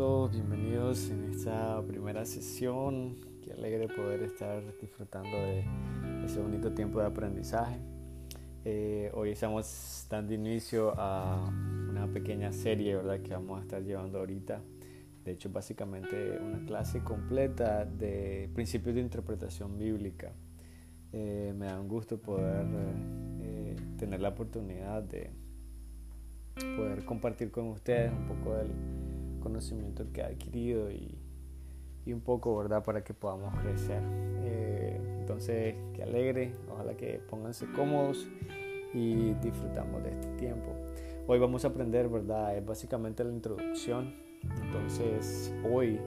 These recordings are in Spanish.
todos? Bienvenidos en esta primera sesión. Qué alegre poder estar disfrutando de ese bonito tiempo de aprendizaje. Eh, hoy estamos dando inicio a una pequeña serie ¿verdad? que vamos a estar llevando ahorita. De hecho, básicamente una clase completa de principios de interpretación bíblica. Eh, me da un gusto poder eh, tener la oportunidad de poder compartir con ustedes un poco del conocimiento que ha adquirido y, y un poco, ¿verdad?, para que podamos crecer. Eh, entonces, que alegre, ojalá que pónganse cómodos y disfrutamos de este tiempo. Hoy vamos a aprender, ¿verdad? Es básicamente la introducción. Entonces, hoy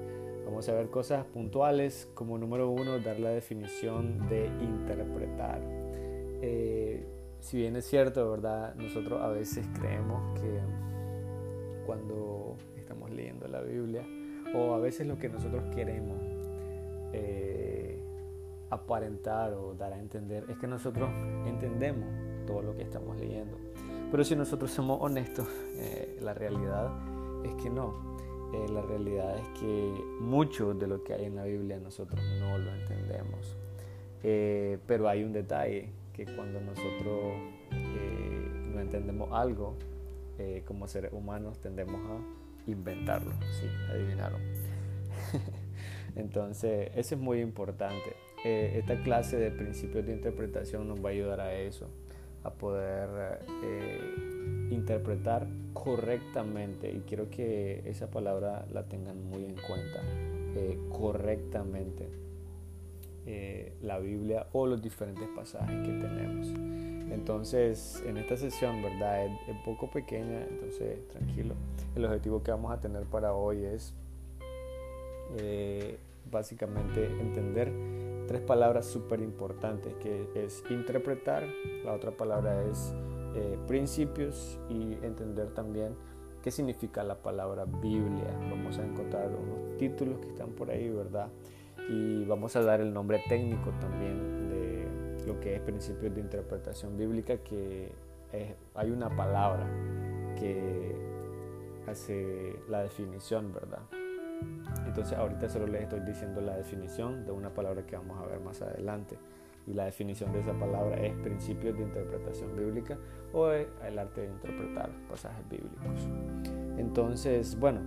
vamos a ver cosas puntuales como número uno, dar la definición de interpretar. Eh, si bien es cierto, ¿verdad? Nosotros a veces creemos que cuando estamos leyendo la Biblia, o a veces lo que nosotros queremos eh, aparentar o dar a entender, es que nosotros entendemos todo lo que estamos leyendo. Pero si nosotros somos honestos, eh, la realidad es que no. Eh, la realidad es que mucho de lo que hay en la Biblia nosotros no lo entendemos. pero hay un detalle que cuando nosotros eh, no entendemos algo, eh, como seres humanos tendemos a inventarlo. Sí, adivinaron. Entonces, eso es muy importante. Eh, esta clase de principios de interpretación nos va a ayudar a eso, a poder interpretar correctamente. Y quiero que esa palabra la tengan muy en cuenta, correctamente eh, la Biblia o los diferentes pasajes que tenemos. Entonces, en esta sesión, ¿verdad? Es, poco pequeña, entonces tranquilo. El objetivo que vamos a tener para hoy es eh, básicamente entender tres palabras súper importantes, que es interpretar, la otra palabra es eh, principios y entender también qué significa la palabra Biblia. Vamos a encontrar unos títulos que están por ahí, ¿verdad? y vamos a dar el nombre técnico también lo que es principios de interpretación bíblica, que hay una palabra que hace la definición, ¿verdad? Entonces ahorita solo les estoy diciendo la definición de una palabra que vamos a ver más adelante. Y la definición de esa palabra es principios de interpretación bíblica o el arte de interpretar pasajes bíblicos. Entonces, bueno,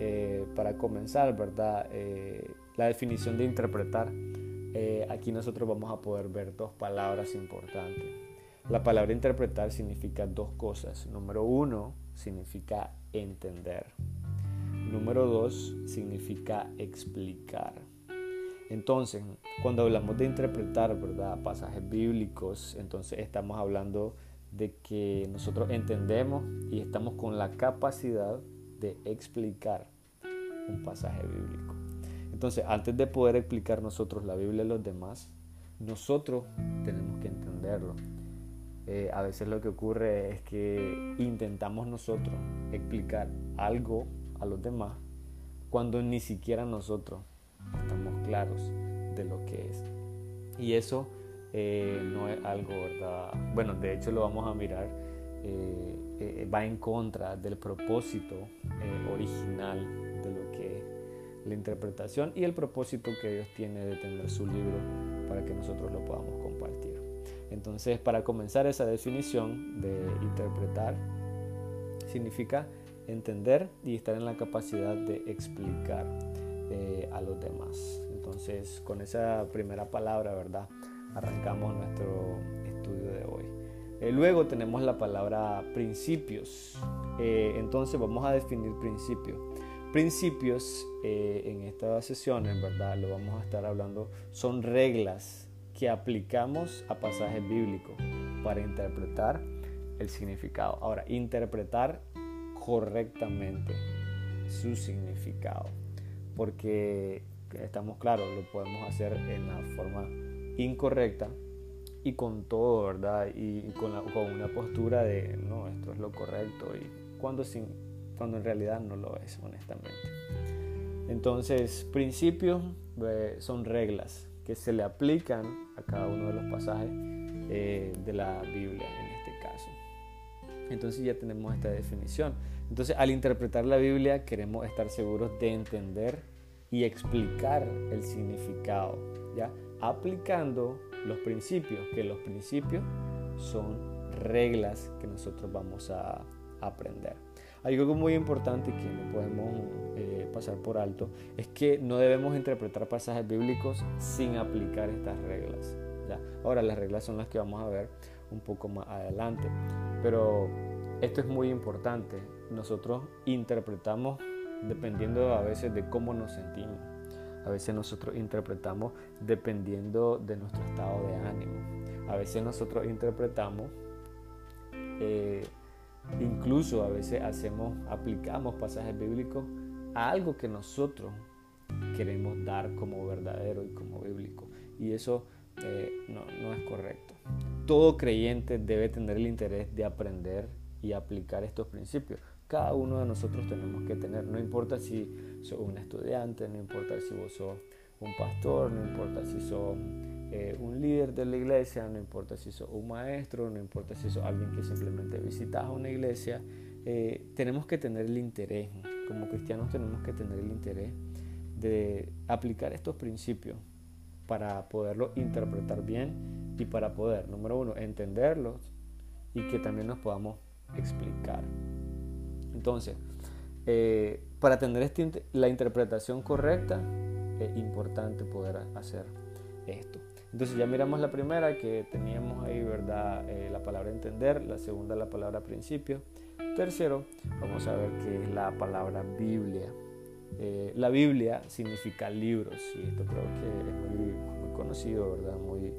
eh, para comenzar, ¿verdad? Eh, la definición de interpretar, eh, aquí nosotros vamos a poder ver dos palabras importantes. La palabra interpretar significa dos cosas. Número uno, significa entender. Número dos, significa explicar. Entonces, cuando hablamos de interpretar. Pasajes bíblicos, entonces estamos hablando de que nosotros entendemos y estamos con la capacidad de explicar un pasaje bíblico. Entonces, antes de poder explicar nosotros la Biblia a los demás, nosotros tenemos que entenderlo. Eh, a veces lo que ocurre es que intentamos nosotros explicar algo a los demás cuando ni siquiera nosotros estamos claros de lo que es. Y eso eh, no es algo, ¿verdad? Bueno, de hecho lo vamos a mirar, eh, va en contra del propósito original de lo que es la interpretación y el propósito que Dios tiene de tener su libro para que nosotros lo podamos compartir. Entonces, para comenzar esa definición de interpretar, significa entender y estar en la capacidad de explicar eh, a los demás. Entonces, con esa primera palabra, ¿verdad? Arrancamos nuestro estudio de hoy. Eh, luego tenemos la palabra principios. Eh, entonces vamos a definir principios principios eh, en estas sesiones, ¿verdad? Lo vamos a estar hablando, son reglas que aplicamos a pasajes bíblicos para interpretar el significado. Ahora, interpretar correctamente su significado, porque estamos claros, lo podemos hacer en la forma incorrecta y con todo, ¿verdad? Y, con, con, una postura de, no, esto es lo correcto y cuando sin cuando en realidad no lo es, honestamente. Entonces, principios eh, son reglas que se le aplican a cada uno de los pasajes eh, de la Biblia en este caso. Entonces ya tenemos esta definición. Entonces al interpretar la Biblia queremos estar seguros de entender y explicar el significado, ¿ya? Aplicando los principios, que los principios son reglas que nosotros vamos a aprender. Algo muy importante que no podemos eh, pasar por alto es que no debemos interpretar pasajes bíblicos sin aplicar estas reglas. Ahora las reglas son las que vamos a ver un poco más adelante, pero esto es muy importante. Nosotros interpretamos dependiendo a veces de cómo nos sentimos. A veces nosotros interpretamos dependiendo de nuestro estado de ánimo. A veces nosotros interpretamos, eh, incluso a veces hacemos, aplicamos pasajes bíblicos a algo que nosotros queremos dar como verdadero y como bíblico. Y eso eh, no, no es correcto. Todo creyente debe tener el interés de aprender y aplicar estos principios cada uno de nosotros tenemos que tener. No importa si sos un estudiante, no importa si vos sos un pastor, no importa si sos eh, un líder de la iglesia, no importa si sos un maestro, no importa si sos alguien que simplemente visitas una iglesia, eh, tenemos que tener el interés, como cristianos tenemos que tener el interés de aplicar estos principios para poderlos interpretar bien y para poder, número uno, entenderlos y que también nos podamos explicar. Entonces, eh, para tener este la interpretación correcta, es importante poder hacer esto. Entonces ya miramos la primera que teníamos ahí, ¿verdad? Eh, la palabra entender, la segunda la palabra principio. Tercero, vamos a ver qué es la palabra Biblia. Eh, la Biblia significa libros y esto creo que es muy, muy conocido, ¿verdad? Muy,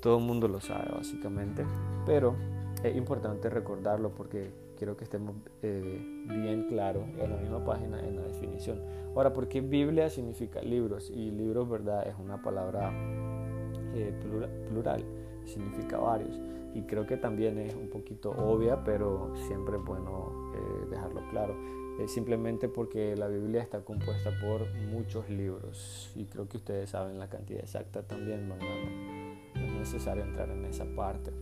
todo el mundo lo sabe básicamente, pero es importante recordarlo porque quiero que estemos eh, bien claros en la misma página en la definición. Ahora, ¿por qué Biblia significa libros? Y libros, ¿verdad? Es una palabra eh, plural, significa varios. Y creo que también es un poquito obvia, pero siempre es bueno eh, dejarlo claro. simplemente porque la Biblia está compuesta por muchos libros. Y creo que ustedes saben la cantidad exacta también, no, no, es necesario entrar en esa parte.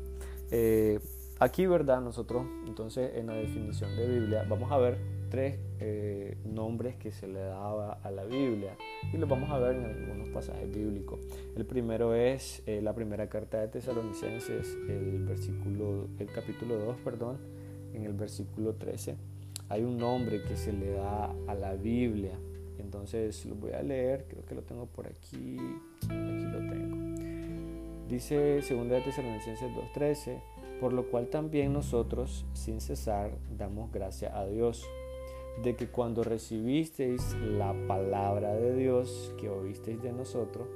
Aquí, ¿verdad? Nosotros, entonces, en la definición de Biblia, vamos a ver tres eh, nombres que se le daba a la Biblia y los vamos a ver en algunos pasajes bíblicos. El primero es eh, la primera carta de Tesalonicenses, el versículo, el capítulo 2, perdón, en el versículo 13. Hay un nombre que se le da a la Biblia. Entonces lo voy a leer, creo que lo tengo por aquí. Aquí lo tengo. Dice 2 de Tesalonicenses 2:13 por lo cual también nosotros, sin cesar, damos gracia a Dios, de que cuando recibisteis la palabra de Dios que oísteis de nosotros,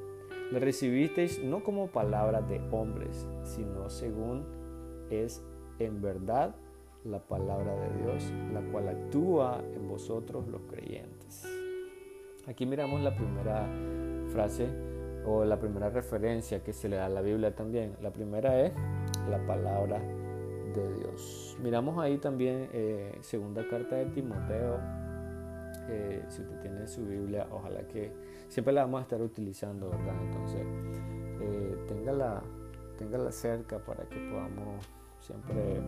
la recibisteis no como palabra de hombres, sino según es en verdad la palabra de Dios, la cual actúa en vosotros los creyentes. Aquí miramos la primera frase o la primera referencia que se le da a la Biblia también. La primera es la palabra de Dios. Miramos ahí también eh, segunda carta de Timoteo. Eh, si usted tiene su Biblia, ojalá que siempre la vamos a estar utilizando, ¿verdad? Entonces, eh, téngala, téngala cerca para que podamos siempre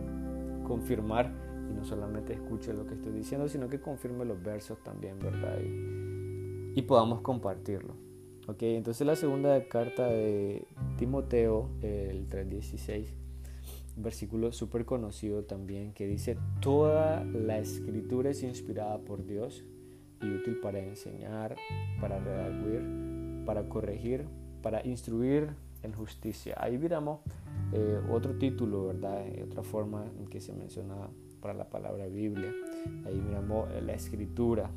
confirmar y no solamente escuche lo que estoy diciendo, sino que confirme los versos también, ¿verdad? Y, y podamos compartirlo. Ok, entonces la segunda carta de Timoteo, el 3.16, versículo súper conocido también que dice, toda la escritura es inspirada por Dios y útil para enseñar, para redarguir, para corregir, para instruir en justicia. Ahí miramos eh, otro título, ¿verdad? Otra forma en que se menciona para la palabra Biblia. Ahí miramos eh, la escritura,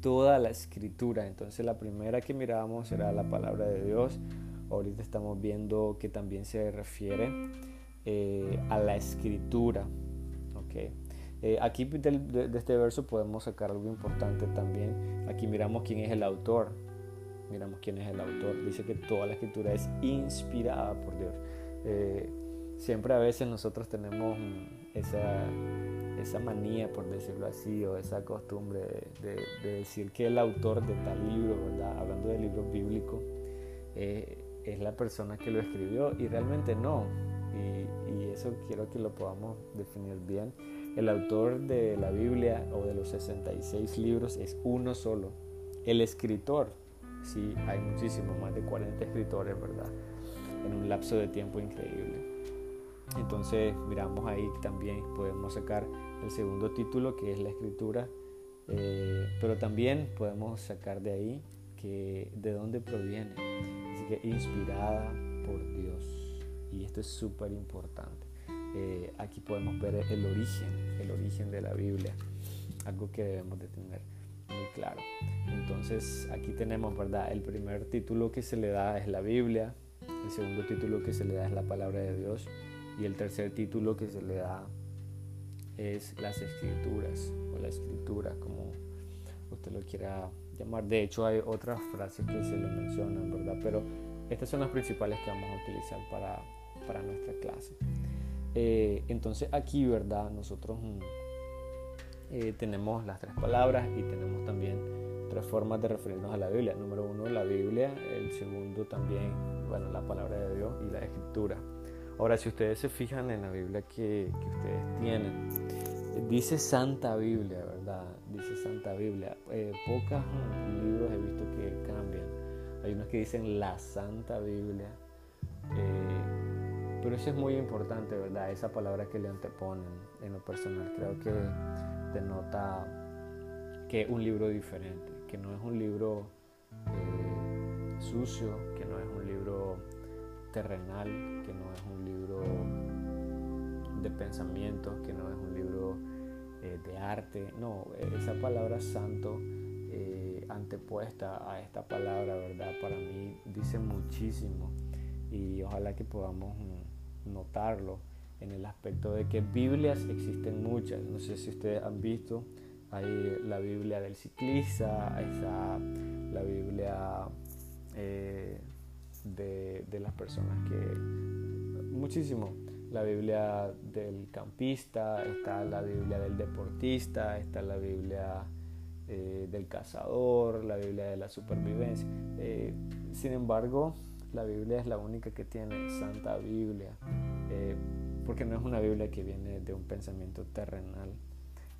toda la escritura. Entonces la primera que miramos era la palabra de Dios. Ahorita estamos viendo que también se refiere eh, a la escritura. Okay. Eh, aquí de, este verso podemos sacar algo importante también. Aquí miramos quién es el autor. Miramos quién es el autor. Dice que toda la escritura es inspirada por Dios. Eh, siempre a veces nosotros tenemos esa, esa manía, por decirlo así, o esa costumbre de, de, decir que el autor de tal libro, ¿verdad? hablando de libros bíblicos, es la persona que lo escribió y realmente no y, y eso quiero que lo podamos definir bien. El autor de la Biblia o de los 66 libros es uno solo. El escritor, sí, hay muchísimos, más de 40 escritores, ¿verdad? En un lapso de tiempo increíble. Entonces miramos ahí también podemos sacar el segundo título que es la escritura, eh, pero también podemos sacar de ahí que de dónde proviene, así que inspirada por Dios y esto es súper importante. Eh, aquí podemos ver el origen, el origen de la Biblia, algo que debemos de tener muy claro. Entonces aquí tenemos, ¿verdad? El primer título que se le da es la Biblia, el segundo título que se le da es la palabra de Dios y el tercer título que se le da es las escrituras o la escritura como usted lo quiera llamar. De hecho hay otras frases que se le mencionan, ¿verdad? Pero estas son las principales que vamos a utilizar para, para nuestra clase. Eh, entonces aquí, ¿verdad? Nosotros mm, eh, tenemos las tres palabras y tenemos también tres formas de referirnos a la Biblia. Número uno, la Biblia. El segundo también, bueno, la palabra de Dios y la escritura. Ahora, si ustedes se fijan en la Biblia que, ustedes tienen, dice Santa Biblia, ¿verdad? Dice Santa Biblia. Eh, pocos libros he visto que cambian. Hay unos que dicen la Santa Biblia. Eh, pero eso es muy importante, ¿verdad? Esa palabra que le anteponen en lo personal. Creo que denota que un libro diferente, que no es un libro eh, sucio, que no es un libro terrenal, que no es un libro de pensamientos, que no es un libro eh, de arte. No, esa palabra santo eh, antepuesta a esta palabra, ¿verdad? Para mí dice muchísimo y ojalá que podamos mm, notarlo en el aspecto de que Biblias existen muchas. No sé si ustedes han visto, hay la Biblia del ciclista, está la Biblia eh, de, las personas que... Muchísimo. La Biblia del campista, está la Biblia del deportista, está la Biblia eh, del cazador, la Biblia de la supervivencia. Eh, sin embargo, la Biblia es la única que tiene Santa Biblia, eh, porque no es una Biblia que viene de un pensamiento terrenal,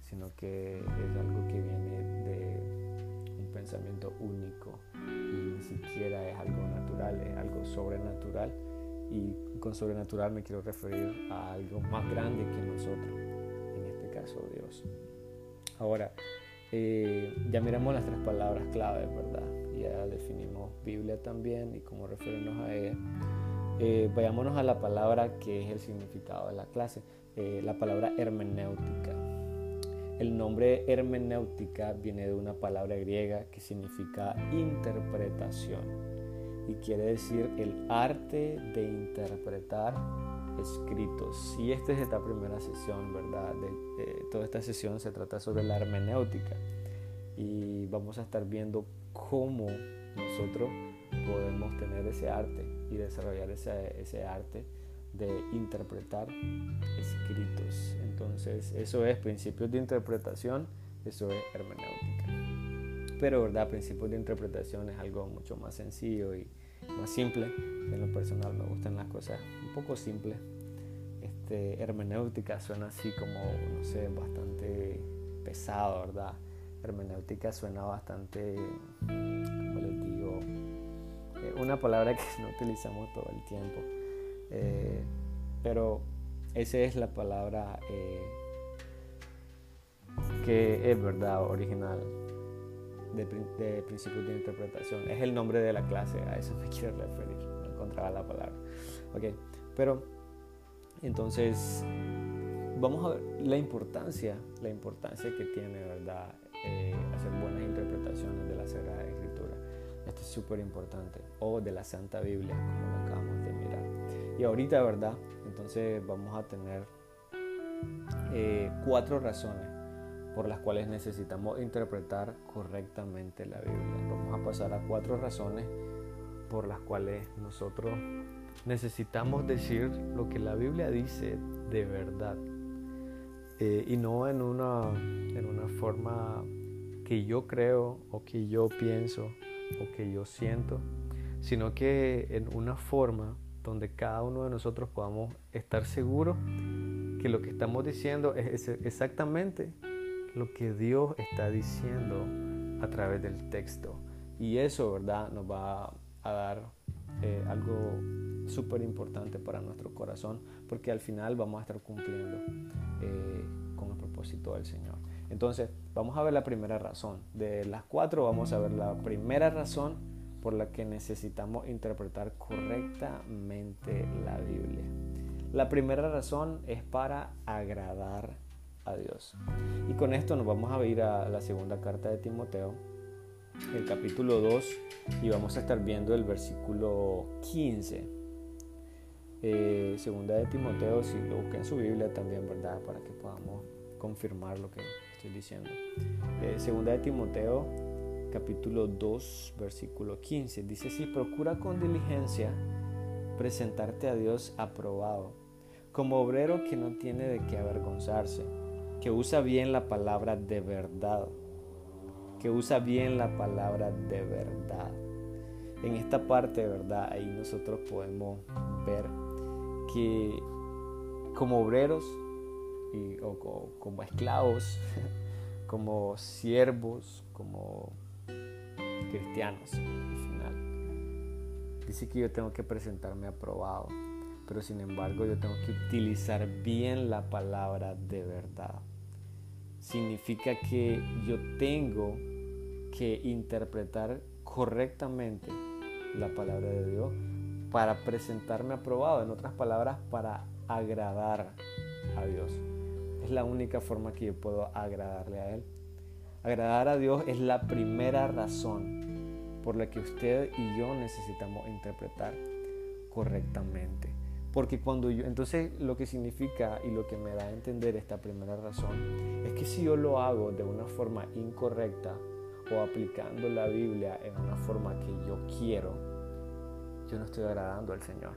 sino que es algo que viene de un pensamiento único y ni siquiera es algo natural, es algo sobrenatural. Y con sobrenatural me quiero referir a algo más grande que nosotros, en este caso Dios. Ahora, eh, ya miramos las tres palabras claves, ¿verdad? Ya definimos Biblia también y cómo referirnos a ella. Eh, vayámonos a la palabra que es el significado de la clase, eh, la palabra hermenéutica. El nombre hermenéutica viene de una palabra griega que significa interpretación y quiere decir el arte de interpretar escritos. Y esta es esta primera sesión, ¿verdad? De, toda esta sesión se trata sobre la hermenéutica y vamos a estar viendo cómo nosotros podemos tener ese arte y desarrollar ese, ese arte de interpretar escritos. Entonces, eso es principios de interpretación, eso es hermenéutica. Pero, ¿verdad? Principios de interpretación es algo mucho más sencillo y más simple. En lo personal me gustan las cosas un poco simples. Este, hermenéutica suena así como, no sé, bastante pesado, ¿verdad? Hermenéutica suena bastante, les digo, eh, una palabra que no utilizamos todo el tiempo. Eh, pero esa es la palabra eh, que es verdad original de, de, principios de interpretación. Es el nombre de la clase, a eso me quiero referir. No encontraba la palabra. Ok, pero entonces vamos a ver la importancia, la importancia que tiene, ¿verdad? Eh, hacer buenas interpretaciones de la Sagrada Escritura. Esto es súper importante. O de la Santa Biblia, como lo acabamos de mirar. Y ahorita, ¿verdad? Entonces vamos a tener eh, cuatro razones por las cuales necesitamos interpretar correctamente la Biblia. Vamos a pasar a cuatro razones por las cuales nosotros necesitamos decir lo que la Biblia dice de verdad eh, y no en una, en una forma que yo creo o que yo pienso o que yo siento, sino que en una forma donde cada uno de nosotros podamos estar seguros que lo que estamos diciendo es exactamente lo que Dios está diciendo a través del texto. Y eso, ¿verdad?, nos va a dar eh, algo súper importante para nuestro corazón, porque al final vamos a estar cumpliendo eh, con el propósito del Señor. Entonces, vamos a ver la primera razón. De las cuatro, vamos a ver la primera razón por la que necesitamos interpretar correctamente la Biblia. La primera razón es para agradar a Dios. Y con esto nos vamos a ir a la segunda carta de Timoteo, el capítulo 2, y vamos a estar viendo el versículo 15. Eh, segunda de Timoteo, si lo busca en su Biblia también, ¿verdad? Para que podamos confirmar lo que estoy diciendo. Eh, segunda de Timoteo, capítulo 2, versículo 15. Dice, si procura con diligencia presentarte a Dios aprobado, como obrero que no tiene de qué avergonzarse, que usa bien la palabra de verdad que usa bien la palabra de verdad. En esta parte, verdad, ahí nosotros podemos ver que como obreros y, o, como esclavos, como siervos, como cristianos, al final, dice que yo tengo que presentarme aprobado, pero sin embargo yo tengo que utilizar bien la palabra de verdad. Significa que yo tengo que interpretar correctamente la palabra de Dios para presentarme aprobado, en otras palabras, para agradar a Dios. Es la única forma que yo puedo agradarle a Él. Agradar a Dios es la primera razón por la que usted y yo necesitamos interpretar correctamente. Porque cuando yo, entonces lo que significa y lo que me da a entender esta primera razón es que si yo lo hago de una forma incorrecta, o aplicando la Biblia en una forma que yo quiero, yo no estoy agradando al Señor.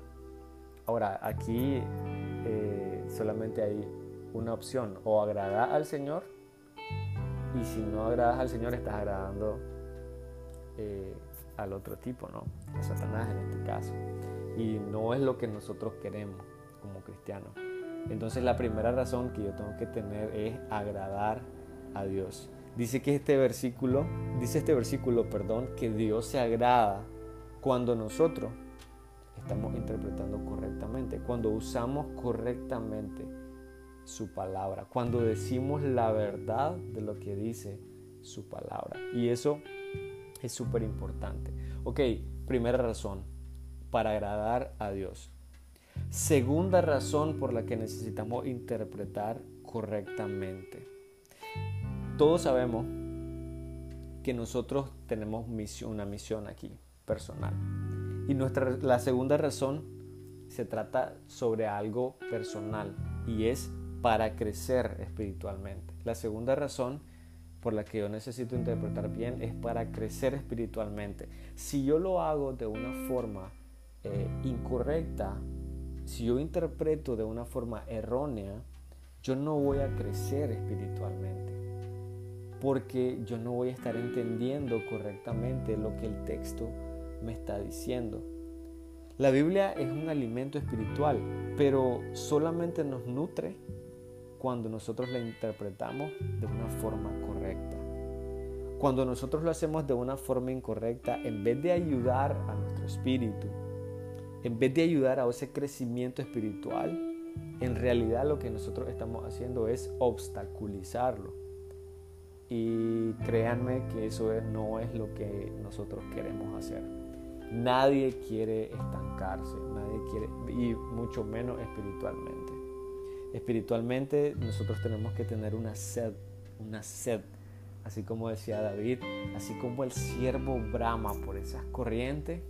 Ahora, aquí eh, solamente hay una opción, o agradar al Señor, y si no agradas al Señor, estás agradando eh, al otro tipo, ¿no? A Satanás en este caso. Y no es lo que nosotros queremos como cristianos. Entonces la primera razón que yo tengo que tener es agradar a Dios. Dice que este versículo, dice este versículo, perdón, que Dios se agrada cuando nosotros estamos interpretando correctamente, cuando usamos correctamente su palabra, cuando decimos la verdad de lo que dice su palabra. Y eso es súper importante. Ok, primera razón, para agradar a Dios. Segunda razón por la que necesitamos interpretar correctamente. Todos sabemos que nosotros tenemos misión, una misión aquí, personal. Y nuestra, la segunda razón se trata sobre algo personal y es para crecer espiritualmente. La segunda razón por la que yo necesito interpretar bien es para crecer espiritualmente. Si yo lo hago de una forma eh, incorrecta, si yo interpreto de una forma errónea, yo no voy a crecer espiritualmente porque yo no voy a estar entendiendo correctamente lo que el texto me está diciendo. La Biblia es un alimento espiritual, pero solamente nos nutre cuando nosotros la interpretamos de una forma correcta. Cuando nosotros lo hacemos de una forma incorrecta, en vez de ayudar a nuestro espíritu, en vez de ayudar a ese crecimiento espiritual, en realidad lo que nosotros estamos haciendo es obstaculizarlo y créanme que eso no es lo que nosotros queremos hacer. Nadie quiere estancarse, nadie quiere, y mucho menos espiritualmente. Espiritualmente nosotros tenemos que tener una sed, una sed, así como decía David, así como el siervo brama por esas corrientes,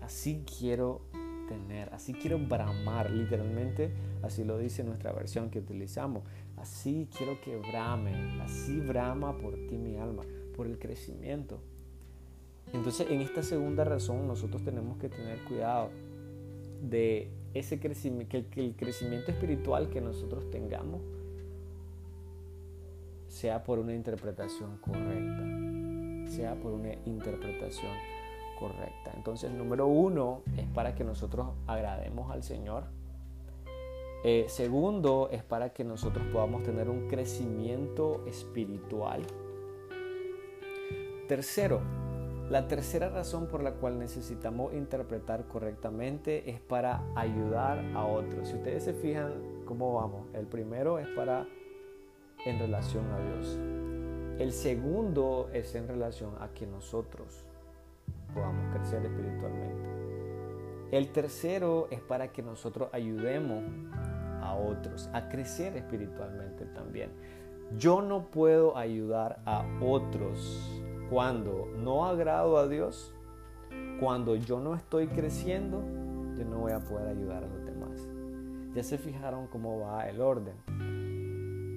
así quiero tener, así quiero bramar, literalmente así lo dice nuestra versión que utilizamos. Así quiero que brame, así brama por ti mi alma, por el crecimiento. Entonces, en esta segunda razón, nosotros tenemos que tener cuidado de ese crecimiento, que el crecimiento espiritual que nosotros tengamos sea por una interpretación correcta, sea por una interpretación correcta. Entonces, número uno es para que nosotros agrademos al Señor. Eh, segundo, es para que nosotros podamos tener un crecimiento espiritual. Tercero, la tercera razón por la cual necesitamos interpretar correctamente es para ayudar a otros. Si ustedes se fijan cómo vamos, el primero es para en relación a Dios. El segundo es en relación a que nosotros podamos crecer espiritualmente. El tercero es para que nosotros ayudemos a otros a crecer espiritualmente también. Yo no puedo ayudar a otros cuando no agrado a Dios, cuando yo no estoy creciendo, yo no voy a poder ayudar a los demás. Ya se fijaron cómo va el orden.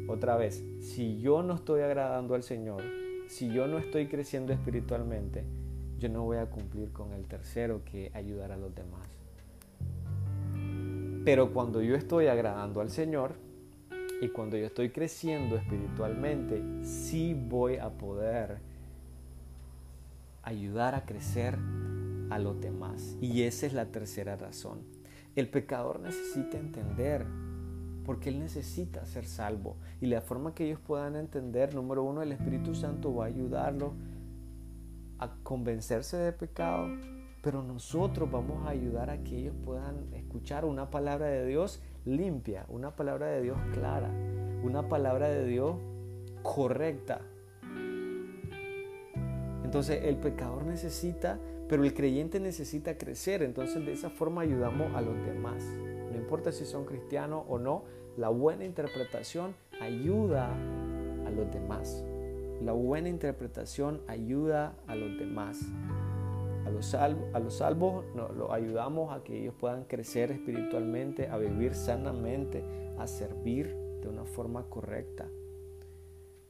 Otra vez, si yo no estoy agradando al Señor, si yo no estoy creciendo espiritualmente, yo no voy a cumplir con el tercero que ayudar a los demás. Pero cuando yo estoy agradando al Señor y cuando yo estoy creciendo espiritualmente, sí voy a poder ayudar a crecer a los demás. Y esa es la tercera razón. El pecador necesita entender porque él necesita ser salvo. Y la forma que ellos puedan entender, número uno, el Espíritu Santo va a ayudarlo a convencerse de pecado, pero nosotros vamos a ayudar a que ellos puedan escuchar una palabra de Dios limpia, una palabra de Dios clara, una palabra de Dios correcta, entonces el pecador necesita, pero el creyente necesita crecer. Entonces de esa forma ayudamos a los demás. No importa si son cristianos o no, la buena interpretación ayuda a los demás. La buena interpretación ayuda a los demás. A los, a los salvos los ayudamos a que ellos puedan crecer espiritualmente, a vivir sanamente, a servir de una forma correcta.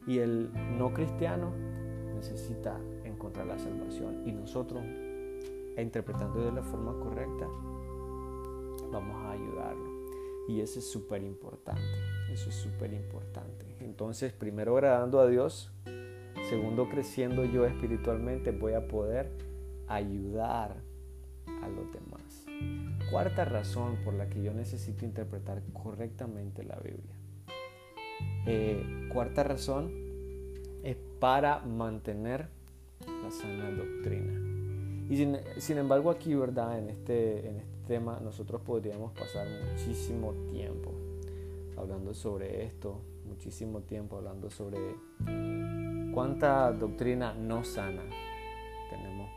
Y el no cristiano necesita encontrar la salvación y nosotros, interpretando de la forma correcta, vamos a ayudarlo. Y eso es súper importante, eso es súper importante. Entonces, primero agradando a Dios, segundo creciendo yo espiritualmente, voy a poder ayudar a los demás. Cuarta razón por la que yo necesito interpretar correctamente la Biblia. Eh, cuarta razón es para mantener sana doctrina. Y sin, embargo aquí, ¿verdad? En este, en este tema nosotros podríamos pasar muchísimo tiempo hablando sobre esto, muchísimo tiempo hablando sobre cuánta doctrina no sana tenemos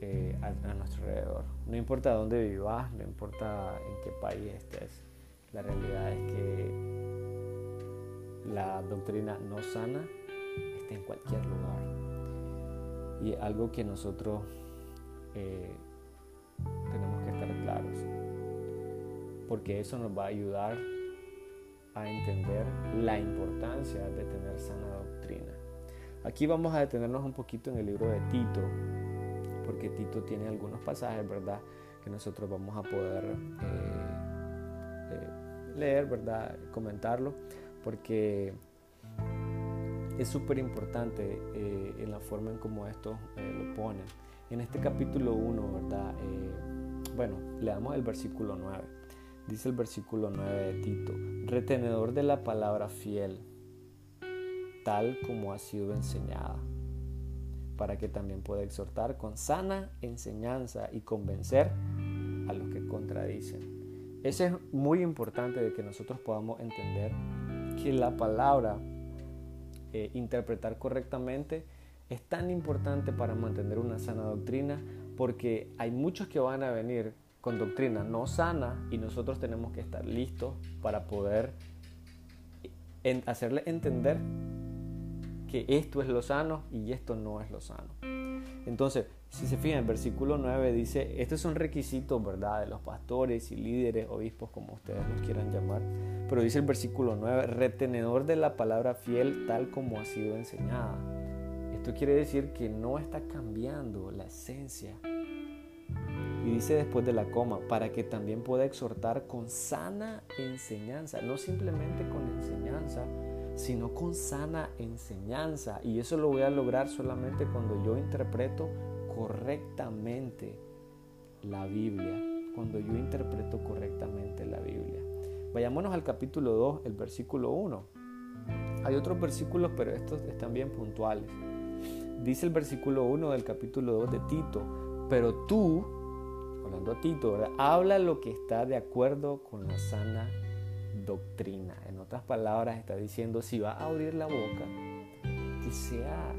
eh, a, a, nuestro alrededor. No importa dónde vivas, no importa en qué país estés, la realidad es que la doctrina no sana está en cualquier lugar y algo que nosotros eh, tenemos que estar claros, porque eso nos va a ayudar a entender la importancia de tener sana doctrina. Aquí vamos a detenernos un poquito en el libro de Tito, porque Tito tiene algunos pasajes, ¿verdad?, que nosotros vamos a poder eh, eh, leer, ¿verdad?, comentarlo, porque es súper importante eh, en la forma en cómo esto eh, lo ponen. En este capítulo 1, ¿verdad? Eh, bueno, leamos el versículo 9. Dice el versículo 9 de Tito, retenedor de la palabra fiel, tal como ha sido enseñada, para que también pueda exhortar con sana enseñanza y convencer a los que contradicen. Eso es muy importante de que nosotros podamos entender que la palabra eh, interpretar correctamente es tan importante para mantener una sana doctrina porque hay muchos que van a venir con doctrina no sana y nosotros tenemos que estar listos para poder hacerle entender que esto es lo sano y esto no es lo sano. Entonces, si se fijan, el versículo 9 dice, estos son requisitos, ¿verdad?, de los pastores y líderes, obispos, como ustedes los quieran llamar. Pero dice el versículo 9, retenedor de la palabra fiel tal como ha sido enseñada. Esto quiere decir que no está cambiando la esencia. Y dice después de la coma, para que también pueda exhortar con sana enseñanza, no simplemente con enseñanza, sino con sana enseñanza. Y eso lo voy a lograr solamente cuando yo interpreto correctamente la Biblia, cuando yo interpreto correctamente la Biblia. Vayámonos al capítulo 2, el versículo 1. Hay otros versículos, pero estos están bien puntuales. Dice el versículo 1 del capítulo 2 de Tito, pero tú, hablando a Tito, habla lo que está de acuerdo con la sana doctrina. Otras palabras, está diciendo, si va a abrir la boca, que sea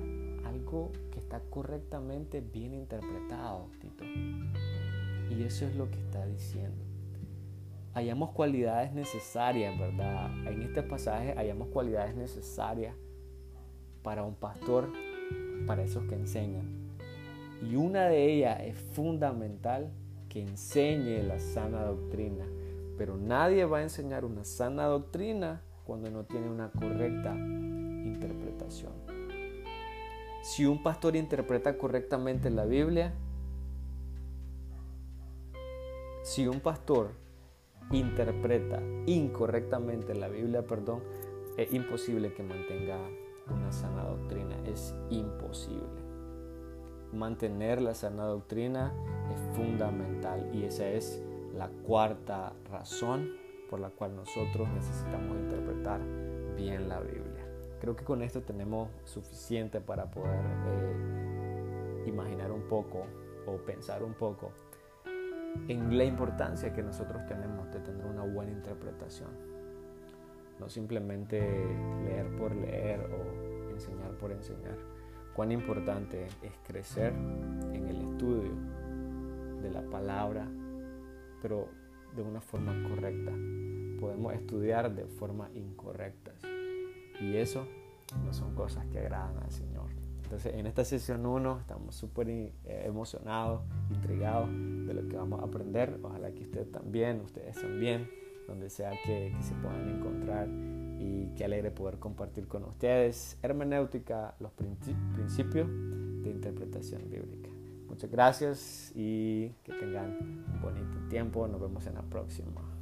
algo que está correctamente bien interpretado, Tito. Y eso es lo que está diciendo. Hayamos cualidades necesarias, ¿verdad? En este pasaje hayamos cualidades necesarias para un pastor, para esos que enseñan. Y una de ellas es fundamental que enseñe la sana doctrina. Pero nadie va a enseñar una sana doctrina cuando no tiene una correcta interpretación. Si un pastor interpreta correctamente la Biblia, si un pastor interpreta incorrectamente la Biblia, perdón, es imposible que mantenga una sana doctrina, es imposible. Mantener la sana doctrina es fundamental y esa es la cuarta razón por la cual nosotros necesitamos interpretar bien la Biblia. Creo que con esto tenemos suficiente para poder eh, imaginar un poco o pensar un poco en la importancia que nosotros tenemos de tener una buena interpretación. No simplemente leer por leer o enseñar por enseñar. Cuán importante es crecer en el estudio de la palabra pero de una forma correcta. Podemos estudiar de forma incorrecta. Y eso no son cosas que agradan al Señor. Entonces, en esta sesión 1 estamos súper eh, emocionados, intrigados de lo que vamos a aprender. Ojalá que ustedes también, ustedes también, donde sea que, que se puedan encontrar. Y qué alegre poder compartir con ustedes hermenéutica, los principios de interpretación bíblica. Muchas gracias y que tengan un bonito tiempo. Nos vemos en la próxima.